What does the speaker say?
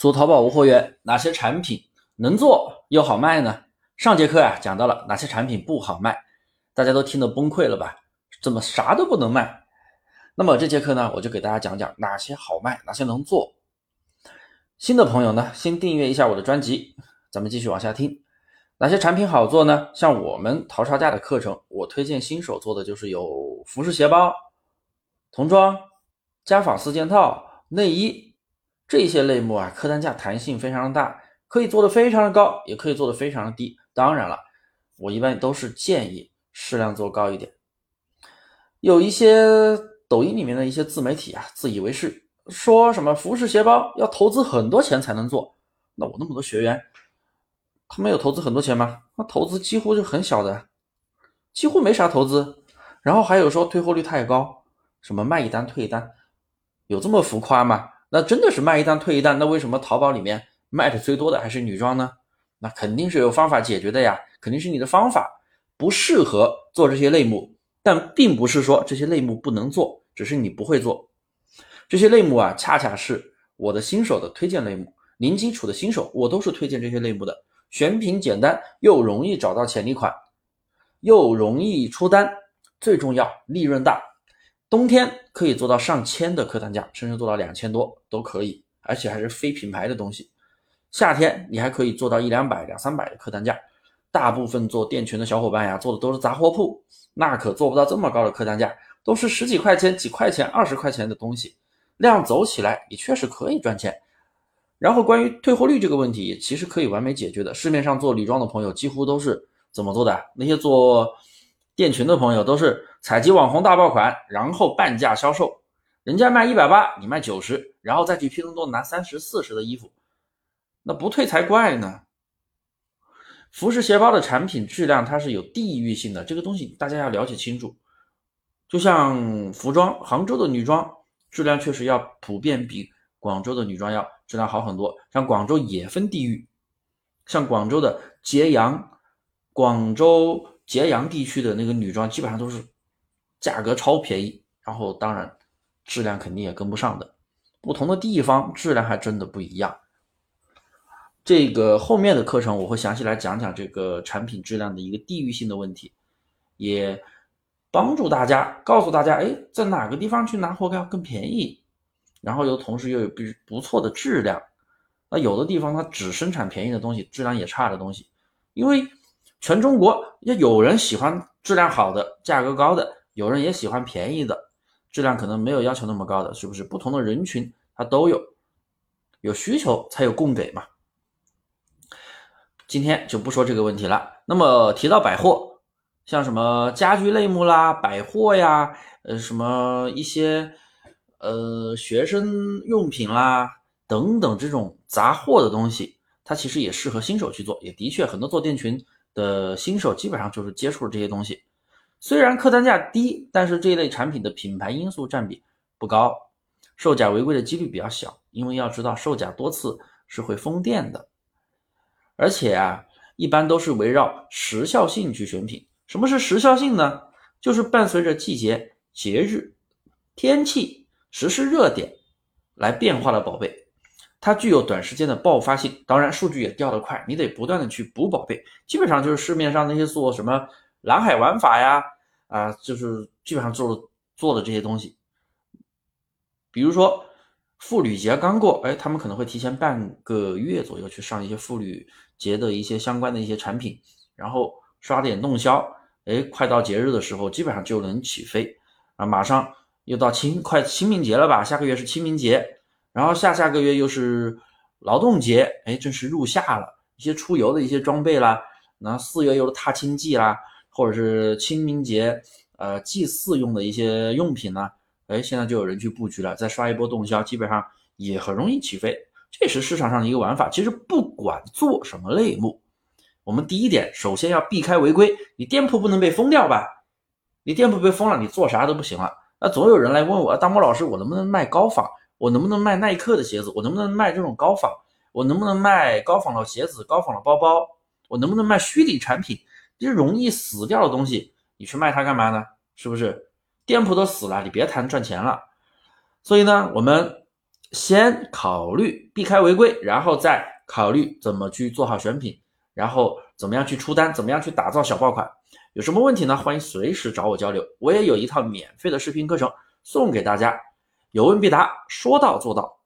做淘宝无货源，哪些产品能做又好卖呢？上节课呀讲到了哪些产品不好卖，大家都听得崩溃了吧？怎么啥都不能卖？那么这节课呢，我就给大家讲讲哪些好卖，哪些能做。新的朋友呢，先订阅一下我的专辑，咱们继续往下听。哪些产品好做呢？像我们淘差价的课程，我推荐新手做的就是有服饰鞋包、童装、家纺四件套、内衣。这些类目啊，客单价弹性非常的大，可以做的非常的高，也可以做的非常的低。当然了，我一般都是建议适量做高一点。有一些抖音里面的一些自媒体啊，自以为是，说什么服饰鞋包要投资很多钱才能做。那我那么多学员，他们有投资很多钱吗？那投资几乎就很小的，几乎没啥投资。然后还有说退货率太高，什么卖一单退一单，有这么浮夸吗？那真的是卖一单退一单，那为什么淘宝里面卖的最多的还是女装呢？那肯定是有方法解决的呀，肯定是你的方法不适合做这些类目，但并不是说这些类目不能做，只是你不会做。这些类目啊，恰恰是我的新手的推荐类目，零基础的新手我都是推荐这些类目的，选品简单又容易找到潜力款，又容易出单，最重要利润大。冬天可以做到上千的客单价，甚至做到两千多都可以，而且还是非品牌的东西。夏天你还可以做到一两百、两三百的客单价。大部分做店群的小伙伴呀，做的都是杂货铺，那可做不到这么高的客单价，都是十几块钱、几块钱、二十块钱的东西，量走起来也确实可以赚钱。然后关于退货率这个问题，其实可以完美解决的。市面上做女装的朋友几乎都是怎么做的？那些做。店群的朋友都是采集网红大爆款，然后半价销售，人家卖一百八，你卖九十，然后再去拼多多拿三十四十的衣服，那不退才怪呢。服饰鞋包的产品质量它是有地域性的，这个东西大家要了解清楚。就像服装，杭州的女装质量确实要普遍比广州的女装要质量好很多。像广州也分地域，像广州的揭阳，广州。揭阳地区的那个女装基本上都是价格超便宜，然后当然质量肯定也跟不上的。不同的地方质量还真的不一样。这个后面的课程我会详细来讲讲这个产品质量的一个地域性的问题，也帮助大家告诉大家，哎，在哪个地方去拿货要更便宜，然后又同时又有不不错的质量。那有的地方它只生产便宜的东西，质量也差的东西，因为。全中国也有人喜欢质量好的、价格高的，有人也喜欢便宜的，质量可能没有要求那么高的，是不是？不同的人群它都有，有需求才有供给嘛。今天就不说这个问题了。那么提到百货，像什么家居类目啦、百货呀，呃，什么一些呃学生用品啦等等这种杂货的东西，它其实也适合新手去做，也的确很多做店群。的新手基本上就是接触了这些东西，虽然客单价低，但是这一类产品的品牌因素占比不高，售假违规的几率比较小。因为要知道售假多次是会封店的，而且啊，一般都是围绕时效性去选品。什么是时效性呢？就是伴随着季节、节日、天气、实时热点来变化的宝贝。它具有短时间的爆发性，当然数据也掉得快，你得不断的去补宝贝。基本上就是市面上那些做什么蓝海玩法呀，啊，就是基本上做做的这些东西。比如说妇女节刚过，哎，他们可能会提前半个月左右去上一些妇女节的一些相关的一些产品，然后刷点动销，哎，快到节日的时候基本上就能起飞啊！马上又到清快清明节了吧？下个月是清明节。然后下下个月又是劳动节，哎，正是入夏了，一些出游的一些装备啦，那四月又是踏青季啦，或者是清明节，呃，祭祀用的一些用品呢，哎，现在就有人去布局了，再刷一波动销，基本上也很容易起飞，这是市场上的一个玩法。其实不管做什么类目，我们第一点首先要避开违规，你店铺不能被封掉吧？你店铺被封了，你做啥都不行了。那总有人来问我，大魔老师，我能不能卖高仿？我能不能卖耐克的鞋子？我能不能卖这种高仿？我能不能卖高仿的鞋子、高仿的包包？我能不能卖虚拟产品？这些容易死掉的东西，你去卖它干嘛呢？是不是？店铺都死了，你别谈赚钱了。所以呢，我们先考虑避开违规，然后再考虑怎么去做好选品，然后怎么样去出单，怎么样去打造小爆款。有什么问题呢？欢迎随时找我交流。我也有一套免费的视频课程送给大家，有问必答，说到做到。